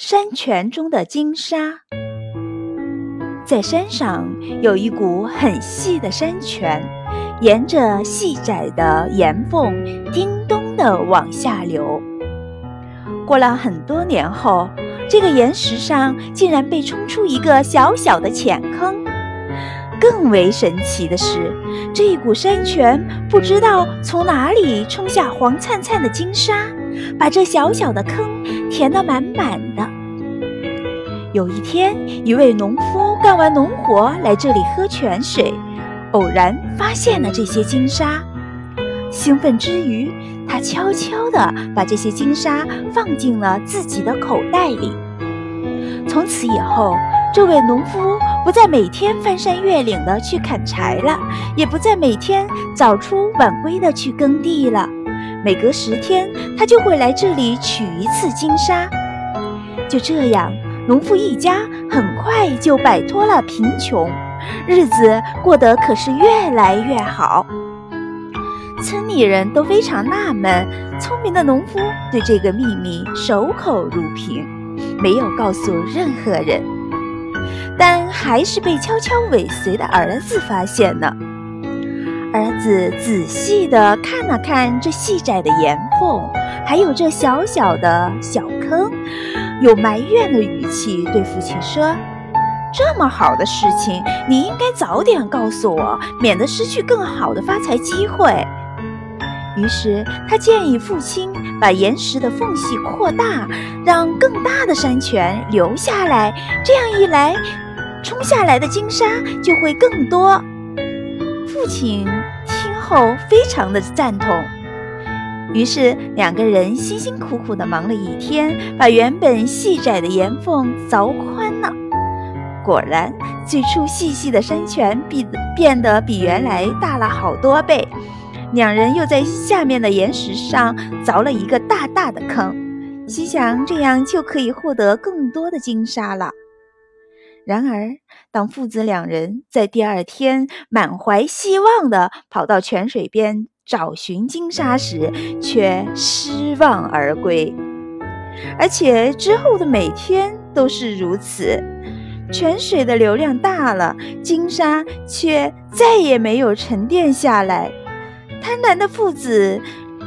山泉中的金沙，在山上有一股很细的山泉，沿着细窄的岩缝叮咚地往下流。过了很多年后，这个岩石上竟然被冲出一个小小的浅坑。更为神奇的是，这一股山泉不知道从哪里冲下黄灿灿的金沙，把这小小的坑填得满满的。有一天，一位农夫干完农活来这里喝泉水，偶然发现了这些金沙。兴奋之余，他悄悄地把这些金沙放进了自己的口袋里。从此以后，这位农夫不再每天翻山越岭的去砍柴了，也不再每天早出晚归的去耕地了。每隔十天，他就会来这里取一次金沙。就这样，农夫一家很快就摆脱了贫穷，日子过得可是越来越好。村里人都非常纳闷，聪明的农夫对这个秘密守口如瓶，没有告诉任何人。但还是被悄悄尾随的儿子发现了。儿子仔细地看了看这细窄的岩缝，还有这小小的小坑，有埋怨的语气对父亲说：“这么好的事情，你应该早点告诉我，免得失去更好的发财机会。”于是他建议父亲把岩石的缝隙扩大，让更大的山泉流下来。这样一来，冲下来的金沙就会更多。父亲听后非常的赞同，于是两个人辛辛苦苦地忙了一天，把原本细窄的岩缝凿宽了。果然，最初细细的山泉比变得比原来大了好多倍。两人又在下面的岩石上凿了一个大大的坑，心想这样就可以获得更多的金沙了。然而，当父子两人在第二天满怀希望地跑到泉水边找寻金沙时，却失望而归。而且之后的每天都是如此，泉水的流量大了，金沙却再也没有沉淀下来。贪婪的父子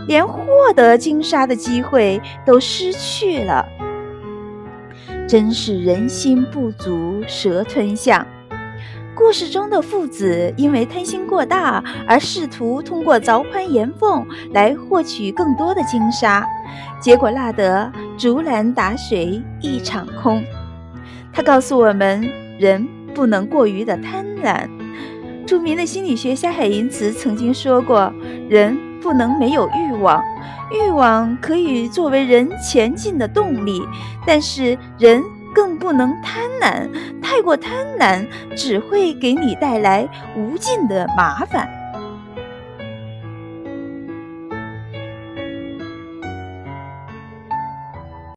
连获得金沙的机会都失去了。真是人心不足蛇吞象。故事中的父子因为贪心过大，而试图通过凿宽岩缝来获取更多的金沙，结果落得竹篮打水一场空。他告诉我们，人不能过于的贪婪。著名的心理学家海因茨曾经说过：“人不能没有欲望。”欲望可以作为人前进的动力，但是人更不能贪婪。太过贪婪只会给你带来无尽的麻烦。